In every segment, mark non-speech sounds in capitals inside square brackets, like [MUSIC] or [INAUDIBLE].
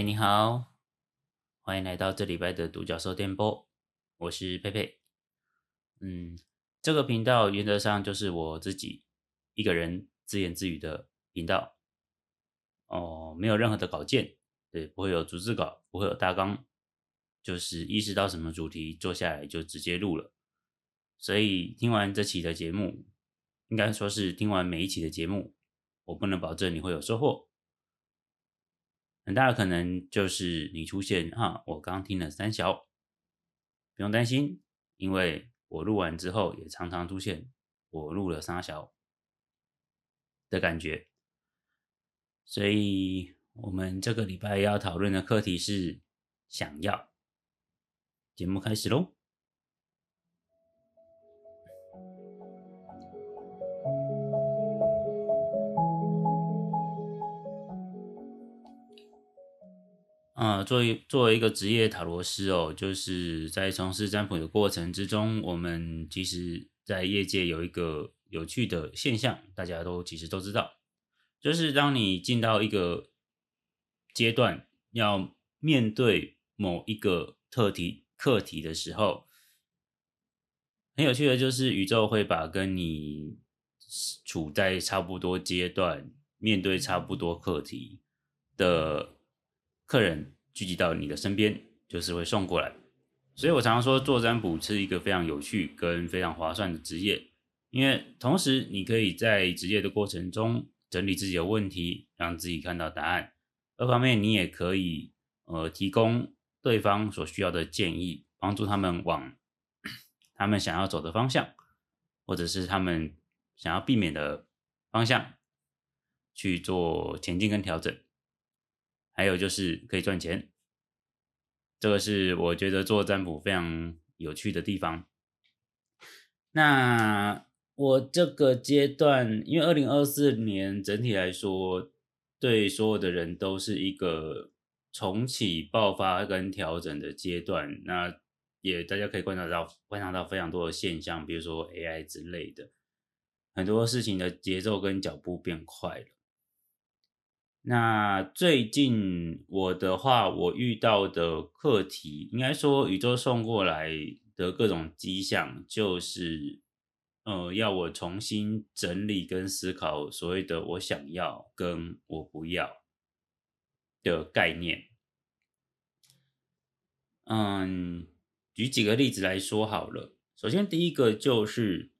嗨，你好，欢迎来到这礼拜的独角兽电波，我是佩佩。嗯，这个频道原则上就是我自己一个人自言自语的频道。哦，没有任何的稿件，对，不会有逐字稿，不会有大纲，就是意识到什么主题，坐下来就直接录了。所以听完这期的节目，应该说是听完每一期的节目，我不能保证你会有收获。很大可能就是你出现啊，我刚听了三小，不用担心，因为我录完之后也常常出现我录了三小的感觉。所以我们这个礼拜要讨论的课题是想要。节目开始喽。啊，作为作为一个职业塔罗师哦，就是在从事占卜的过程之中，我们其实在业界有一个有趣的现象，大家都其实都知道，就是当你进到一个阶段，要面对某一个特题课题的时候，很有趣的就是宇宙会把跟你处在差不多阶段、面对差不多课题的。客人聚集到你的身边，就是会送过来。所以我常常说，做占卜是一个非常有趣跟非常划算的职业，因为同时你可以在职业的过程中整理自己的问题，让自己看到答案；二方面，你也可以呃提供对方所需要的建议，帮助他们往 [COUGHS] 他们想要走的方向，或者是他们想要避免的方向去做前进跟调整。还有就是可以赚钱，这个是我觉得做占卜非常有趣的地方。那我这个阶段，因为二零二四年整体来说，对所有的人都是一个重启、爆发跟调整的阶段。那也大家可以观察到，观察到非常多的现象，比如说 AI 之类的，很多事情的节奏跟脚步变快了。那最近我的话，我遇到的课题，应该说宇宙送过来的各种迹象，就是，呃，要我重新整理跟思考所谓的我想要跟我不要的概念。嗯，举几个例子来说好了。首先，第一个就是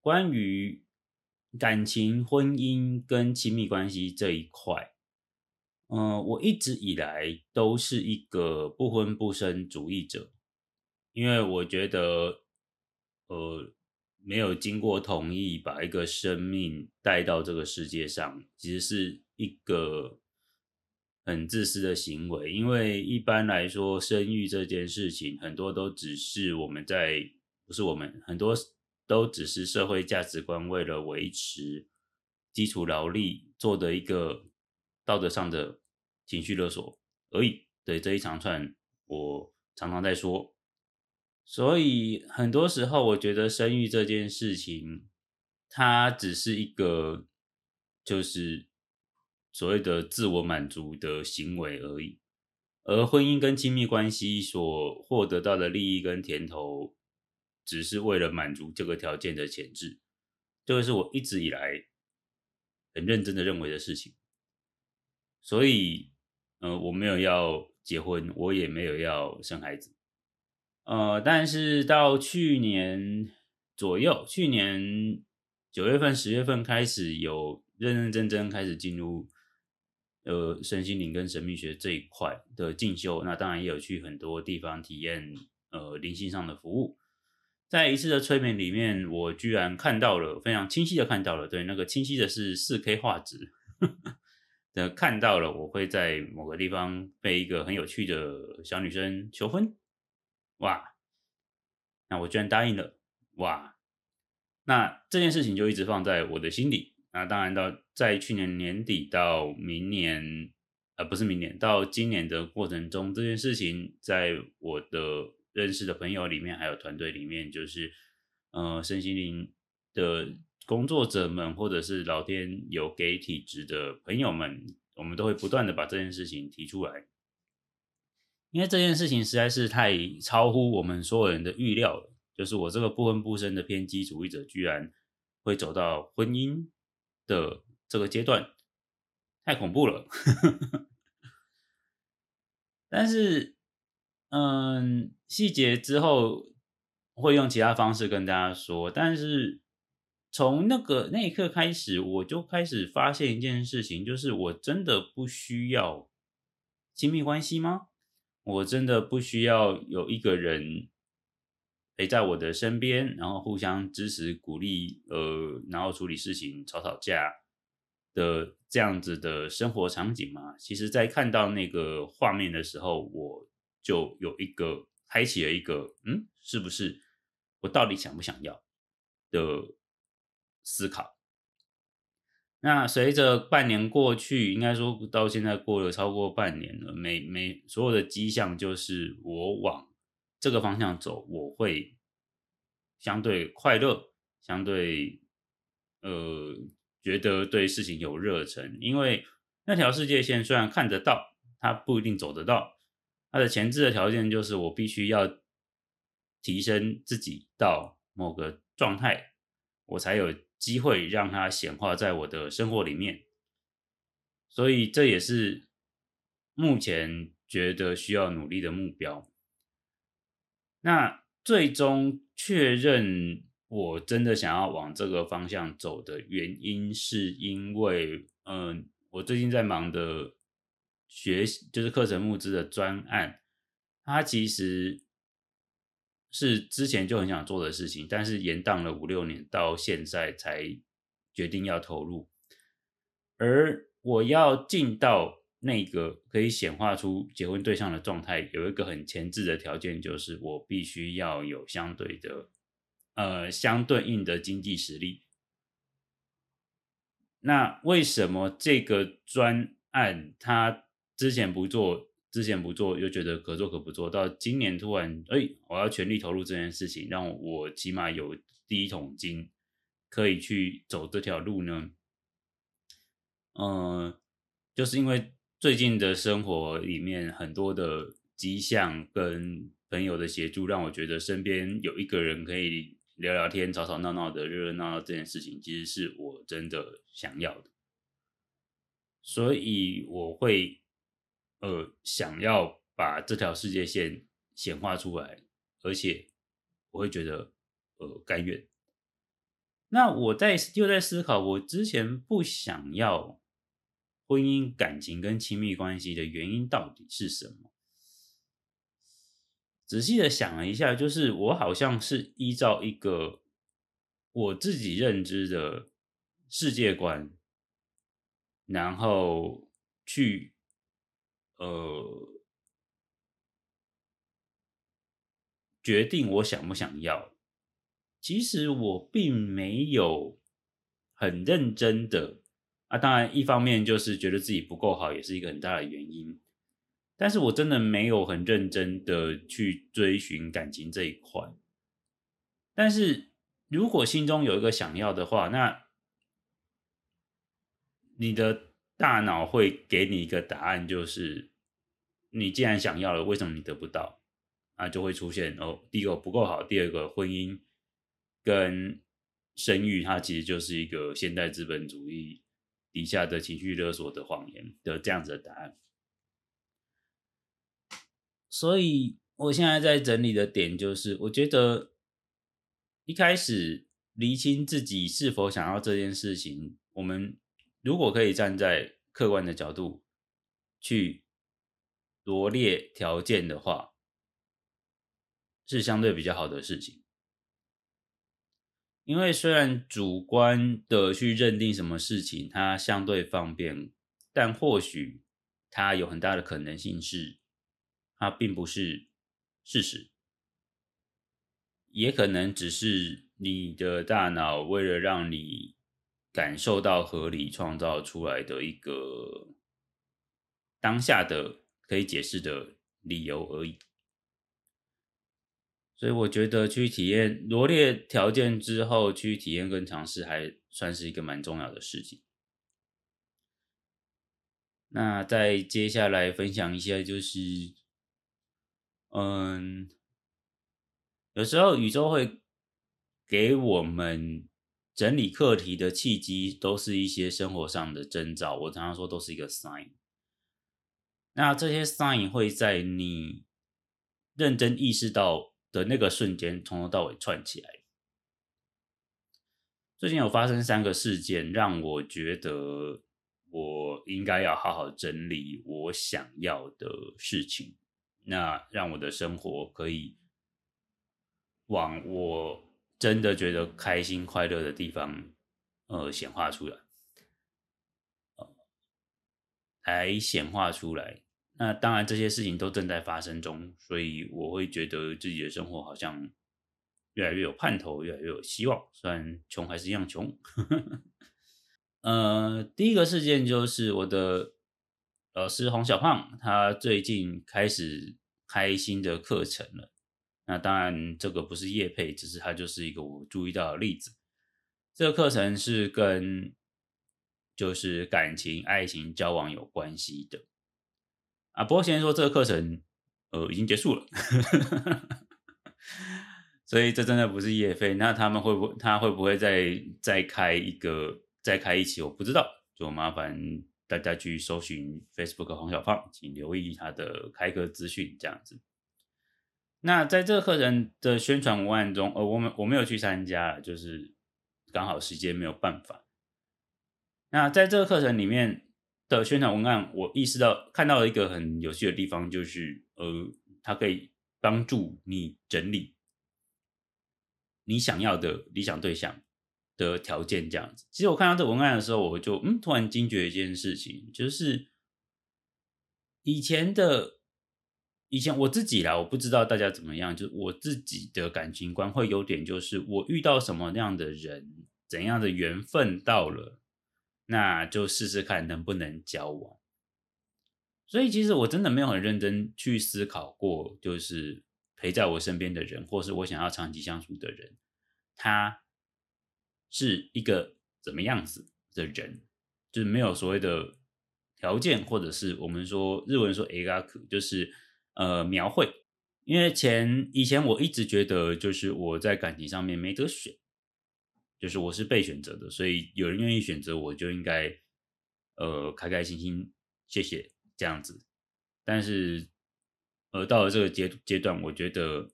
关于。感情、婚姻跟亲密关系这一块，嗯，我一直以来都是一个不婚不生主义者，因为我觉得，呃，没有经过同意把一个生命带到这个世界上，其实是一个很自私的行为。因为一般来说，生育这件事情，很多都只是我们在，不是我们很多。都只是社会价值观为了维持基础劳力做的一个道德上的情绪勒索而已。对这一长串，我常常在说。所以很多时候，我觉得生育这件事情，它只是一个就是所谓的自我满足的行为而已。而婚姻跟亲密关系所获得到的利益跟甜头。只是为了满足这个条件的前置，这个是我一直以来很认真的认为的事情。所以，呃，我没有要结婚，我也没有要生孩子。呃，但是到去年左右，去年九月份、十月份开始有认认真真开始进入呃身心灵跟神秘学这一块的进修。那当然也有去很多地方体验呃灵性上的服务。在一次的催眠里面，我居然看到了非常清晰的看到了，对，那个清晰的是四 K 画质 [LAUGHS] 的看到了，我会在某个地方被一个很有趣的小女生求婚，哇！那我居然答应了，哇！那这件事情就一直放在我的心里。那当然到在去年年底到明年，呃，不是明年，到今年的过程中，这件事情在我的。认识的朋友里面，还有团队里面，就是呃身心灵的工作者们，或者是老天有给体质的朋友们，我们都会不断的把这件事情提出来，因为这件事情实在是太超乎我们所有人的预料了。就是我这个不婚不生的偏激主义者，居然会走到婚姻的这个阶段，太恐怖了。[LAUGHS] 但是，嗯，细节之后会用其他方式跟大家说。但是从那个那一刻开始，我就开始发现一件事情，就是我真的不需要亲密关系吗？我真的不需要有一个人陪在我的身边，然后互相支持、鼓励，呃，然后处理事情、吵吵架。的这样子的生活场景嘛，其实，在看到那个画面的时候，我就有一个开启了一个，嗯，是不是我到底想不想要的思考？那随着半年过去，应该说到现在过了超过半年了，每每所有的迹象就是我往这个方向走，我会相对快乐，相对呃。觉得对事情有热忱，因为那条世界线虽然看得到，它不一定走得到。它的前置的条件就是我必须要提升自己到某个状态，我才有机会让它显化在我的生活里面。所以这也是目前觉得需要努力的目标。那最终确认。我真的想要往这个方向走的原因，是因为，嗯，我最近在忙的学就是课程募资的专案，它其实是之前就很想做的事情，但是延宕了五六年，到现在才决定要投入。而我要进到那个可以显化出结婚对象的状态，有一个很前置的条件，就是我必须要有相对的。呃，相对应的经济实力。那为什么这个专案它之前不做，之前不做，又觉得可做可不做到今年突然，哎，我要全力投入这件事情，让我起码有第一桶金，可以去走这条路呢？嗯，就是因为最近的生活里面很多的迹象跟朋友的协助，让我觉得身边有一个人可以。聊聊天、吵吵闹闹的、热热闹闹这件事情，其实是我真的想要的，所以我会呃想要把这条世界线显化出来，而且我会觉得呃甘愿。那我在又在思考，我之前不想要婚姻、感情跟亲密关系的原因到底是什么？仔细的想了一下，就是我好像是依照一个我自己认知的世界观，然后去呃决定我想不想要。其实我并没有很认真的啊，当然一方面就是觉得自己不够好，也是一个很大的原因。但是我真的没有很认真的去追寻感情这一块。但是如果心中有一个想要的话，那你的大脑会给你一个答案，就是你既然想要了，为什么你得不到？啊，就会出现哦，第一个不够好，第二个婚姻跟生育，它其实就是一个现代资本主义底下的情绪勒索的谎言的这样子的答案。所以，我现在在整理的点就是，我觉得一开始厘清自己是否想要这件事情，我们如果可以站在客观的角度去罗列条件的话，是相对比较好的事情。因为虽然主观的去认定什么事情它相对方便，但或许它有很大的可能性是。它并不是事实，也可能只是你的大脑为了让你感受到合理创造出来的一个当下的可以解释的理由而已。所以我觉得去体验罗列条件之后去体验跟尝试，还算是一个蛮重要的事情。那再接下来分享一下，就是嗯，有时候宇宙会给我们整理课题的契机，都是一些生活上的征兆。我常常说，都是一个 sign。那这些 sign 会在你认真意识到的那个瞬间，从头到尾串起来。最近有发生三个事件，让我觉得我应该要好好整理我想要的事情，那让我的生活可以往我真的觉得开心快乐的地方，呃，显化出来，来显化出来。那当然，这些事情都正在发生中，所以我会觉得自己的生活好像越来越有盼头，越来越有希望。虽然穷还是一样穷。[LAUGHS] 呃，第一个事件就是我的老师洪小胖，他最近开始开新的课程了。那当然，这个不是叶配，只是他就是一个我注意到的例子。这个课程是跟就是感情、爱情、交往有关系的。啊，不过先说这个课程，呃，已经结束了，[LAUGHS] 所以这真的不是业费。那他们会不会，他会不会再再开一个，再开一期？我不知道，就麻烦大家去搜寻 Facebook 黄小胖，请留意他的开课资讯，这样子。那在这个课程的宣传文案中，呃，我们我没有去参加，就是刚好时间没有办法。那在这个课程里面。的宣传文案，我意识到看到了一个很有趣的地方，就是呃，它可以帮助你整理你想要的理想对象的条件。这样子，其实我看到这文案的时候，我就嗯，突然惊觉一件事情，就是以前的以前我自己啦，我不知道大家怎么样，就是我自己的感情观会有点，就是我遇到什么样的人，怎样的缘分到了。那就试试看能不能交往。所以其实我真的没有很认真去思考过，就是陪在我身边的人，或是我想要长期相处的人，他是一个怎么样子的人，就是没有所谓的条件，或者是我们说日文说 a g a k 就是呃描绘。因为前以前我一直觉得，就是我在感情上面没得选。就是我是被选择的，所以有人愿意选择我，就应该呃开开心心，谢谢这样子。但是呃到了这个阶阶段，我觉得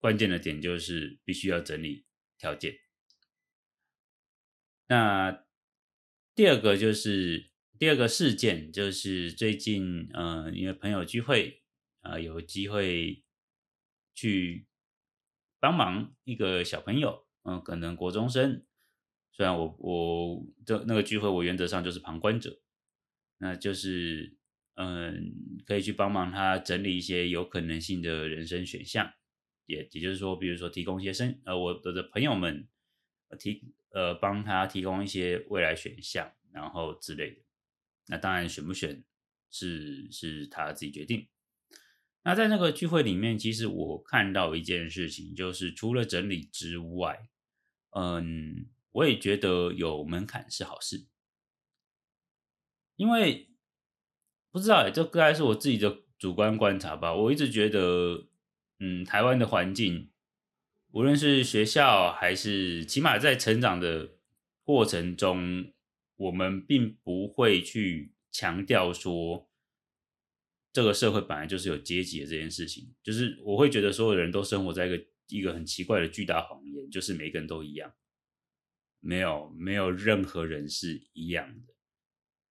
关键的点就是必须要整理条件。那第二个就是第二个事件，就是最近呃因为朋友聚会啊，有机会去帮忙一个小朋友。嗯，可能国中生，虽然我我的那个聚会，我原则上就是旁观者，那就是嗯，可以去帮忙他整理一些有可能性的人生选项，也也就是说，比如说提供一些生呃，我的朋友们提呃帮他提供一些未来选项，然后之类的。那当然选不选是是他自己决定。那在那个聚会里面，其实我看到一件事情，就是除了整理之外。嗯，我也觉得有门槛是好事，因为不知道哎，这大概是我自己的主观观察吧。我一直觉得，嗯，台湾的环境，无论是学校还是起码在成长的过程中，我们并不会去强调说，这个社会本来就是有阶级的这件事情。就是我会觉得所有人都生活在一个。一个很奇怪的巨大谎言，就是每个人都一样，没有没有任何人是一样的，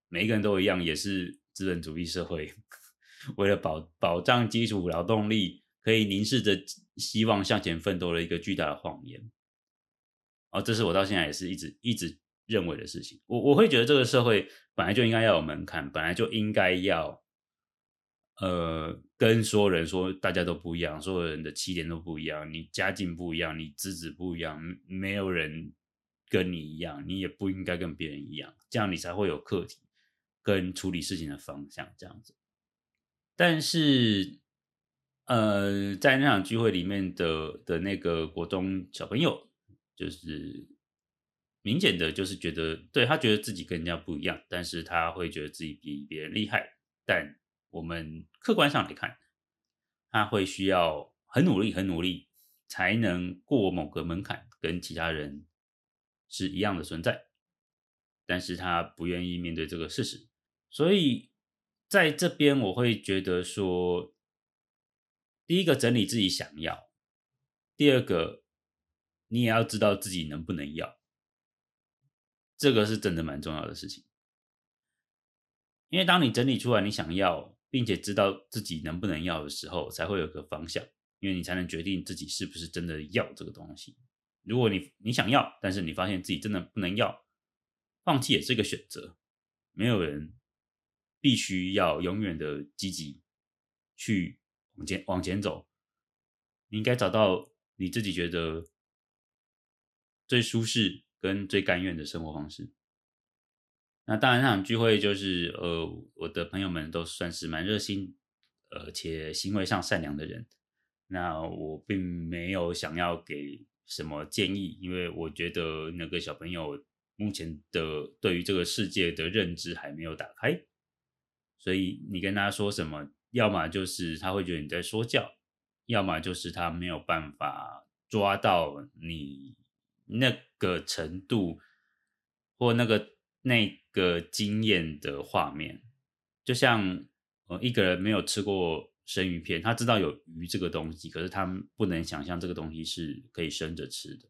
每一个人都一样，也是资本主义社会 [LAUGHS] 为了保保障基础劳动力，可以凝视着希望向前奋斗的一个巨大的谎言。哦，这是我到现在也是一直一直认为的事情。我我会觉得这个社会本来就应该要有门槛，本来就应该要。呃，跟所有人说，大家都不一样，所有人的起点都不一样，你家境不一样，你资质不一样，没有人跟你一样，你也不应该跟别人一样，这样你才会有课题跟处理事情的方向这样子。但是，呃，在那场聚会里面的的那个国中小朋友，就是明显的就是觉得，对他觉得自己跟人家不一样，但是他会觉得自己比别人厉害。但我们客观上来看，他会需要很努力、很努力，才能过某个门槛，跟其他人是一样的存在。但是他不愿意面对这个事实，所以在这边我会觉得说，第一个整理自己想要，第二个你也要知道自己能不能要，这个是真的蛮重要的事情。因为当你整理出来你想要，并且知道自己能不能要的时候，才会有个方向，因为你才能决定自己是不是真的要这个东西。如果你你想要，但是你发现自己真的不能要。放弃也是一个选择，没有人必须要永远的积极去往前往前走。你应该找到你自己觉得最舒适跟最甘愿的生活方式。那当然，那场聚会就是呃，我的朋友们都算是蛮热心，而且行为上善良的人。那我并没有想要给什么建议，因为我觉得那个小朋友。目前的对于这个世界的认知还没有打开，所以你跟他说什么，要么就是他会觉得你在说教，要么就是他没有办法抓到你那个程度或那个那个经验的画面。就像呃一个人没有吃过生鱼片，他知道有鱼这个东西，可是他不能想象这个东西是可以生着吃的。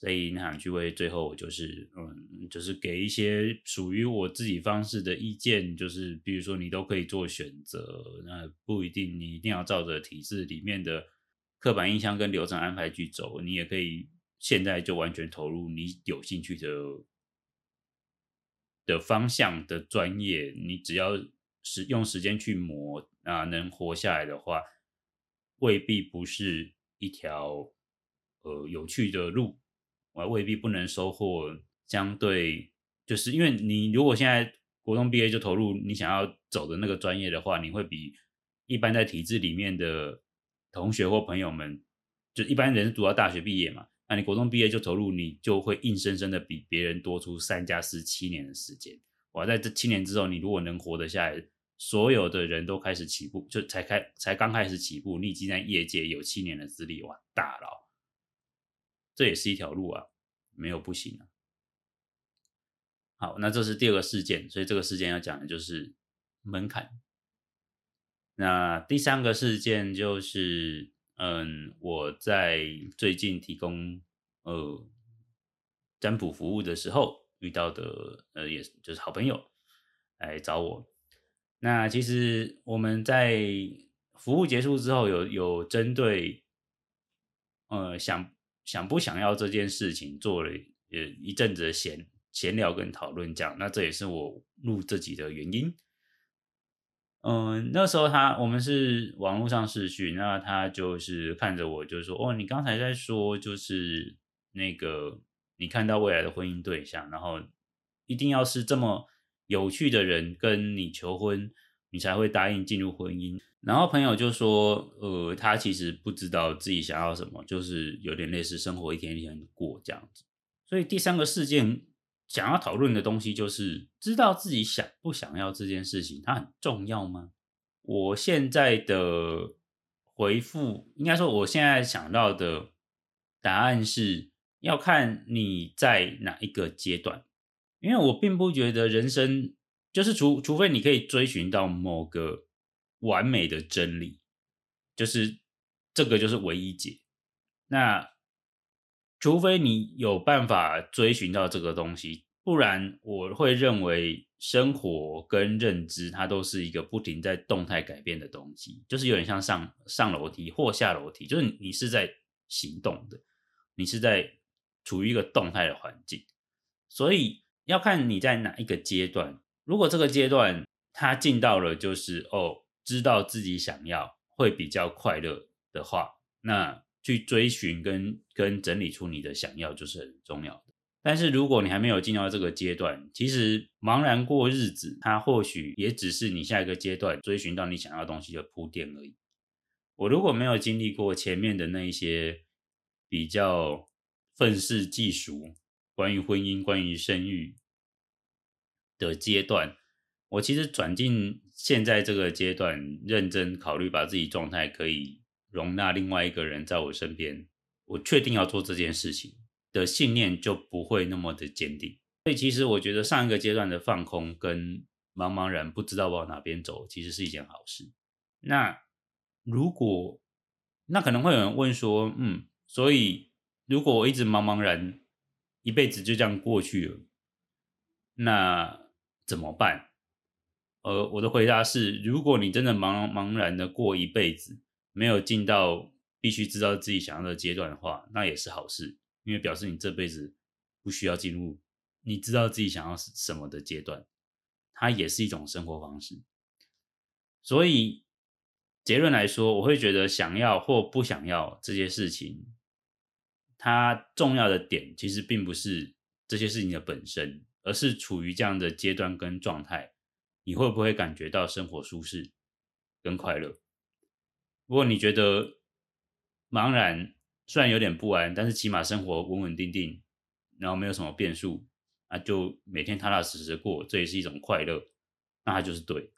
所以那场聚会最后，我就是嗯，就是给一些属于我自己方式的意见，就是比如说你都可以做选择，那不一定你一定要照着体制里面的刻板印象跟流程安排去走，你也可以现在就完全投入你有兴趣的的方向的专业，你只要是用时间去磨啊，能活下来的话，未必不是一条呃有趣的路。我未必不能收获相对，就是因为你如果现在国中毕业就投入你想要走的那个专业的话，你会比一般在体制里面的同学或朋友们，就一般人读到大学毕业嘛，那你国中毕业就投入，你就会硬生生的比别人多出三加四七年的时间。哇在这七年之后，你如果能活得下来，所有的人都开始起步，就才开才刚开始起步，你已经在业界有七年的资历，哇，大佬。这也是一条路啊，没有不行啊。好，那这是第二个事件，所以这个事件要讲的就是门槛。那第三个事件就是，嗯，我在最近提供呃占卜服务的时候遇到的，呃，也就是好朋友来找我。那其实我们在服务结束之后，有有针对呃想。想不想要这件事情，做了呃一阵子的闲闲聊跟讨论，这样，那这也是我录这集的原因。嗯，那时候他我们是网络上视讯，那他就是看着我，就说：“哦，你刚才在说，就是那个你看到未来的婚姻对象，然后一定要是这么有趣的人跟你求婚，你才会答应进入婚姻。”然后朋友就说，呃，他其实不知道自己想要什么，就是有点类似生活一天一天过这样子。所以第三个事件想要讨论的东西，就是知道自己想不想要这件事情，它很重要吗？我现在的回复，应该说我现在想到的答案是要看你在哪一个阶段，因为我并不觉得人生就是除除非你可以追寻到某个。完美的真理，就是这个就是唯一解。那除非你有办法追寻到这个东西，不然我会认为生活跟认知它都是一个不停在动态改变的东西，就是有点像上上楼梯或下楼梯，就是你是在行动的，你是在处于一个动态的环境，所以要看你在哪一个阶段。如果这个阶段它进到了，就是哦。知道自己想要会比较快乐的话，那去追寻跟跟整理出你的想要就是很重要的。但是如果你还没有进到这个阶段，其实茫然过日子，它或许也只是你下一个阶段追寻到你想要东西的铺垫而已。我如果没有经历过前面的那一些比较愤世嫉俗，关于婚姻、关于生育的阶段，我其实转进现在这个阶段，认真考虑把自己状态可以容纳另外一个人在我身边，我确定要做这件事情的信念就不会那么的坚定。所以，其实我觉得上一个阶段的放空跟茫茫然不知道往哪边走，其实是一件好事。那如果那可能会有人问说，嗯，所以如果我一直茫茫然，一辈子就这样过去了，那怎么办？呃，我的回答是，如果你真的茫茫然的过一辈子，没有进到必须知道自己想要的阶段的话，那也是好事，因为表示你这辈子不需要进入你知道自己想要什么的阶段。它也是一种生活方式，所以结论来说，我会觉得想要或不想要这些事情，它重要的点其实并不是这些事情的本身，而是处于这样的阶段跟状态，你会不会感觉到生活舒适跟快乐？如果你觉得茫然，虽然有点不安，但是起码生活稳稳定定，然后没有什么变数。那就每天踏踏实实过，这也是一种快乐，那它就是对。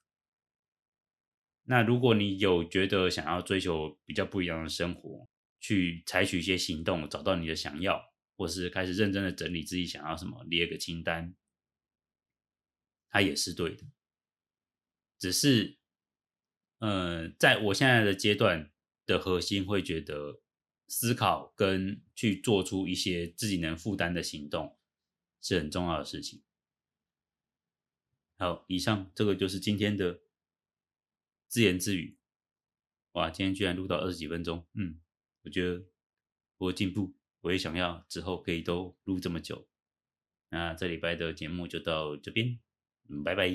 那如果你有觉得想要追求比较不一样的生活，去采取一些行动，找到你的想要，或是开始认真的整理自己想要什么，列个清单，它也是对的。只是，呃，在我现在的阶段的核心，会觉得思考跟去做出一些自己能负担的行动。是很重要的事情。好，以上这个就是今天的自言自语。哇，今天居然录到二十几分钟，嗯，我觉得我进步，我也想要之后可以都录这么久。那这礼拜的节目就到这边，嗯，拜拜。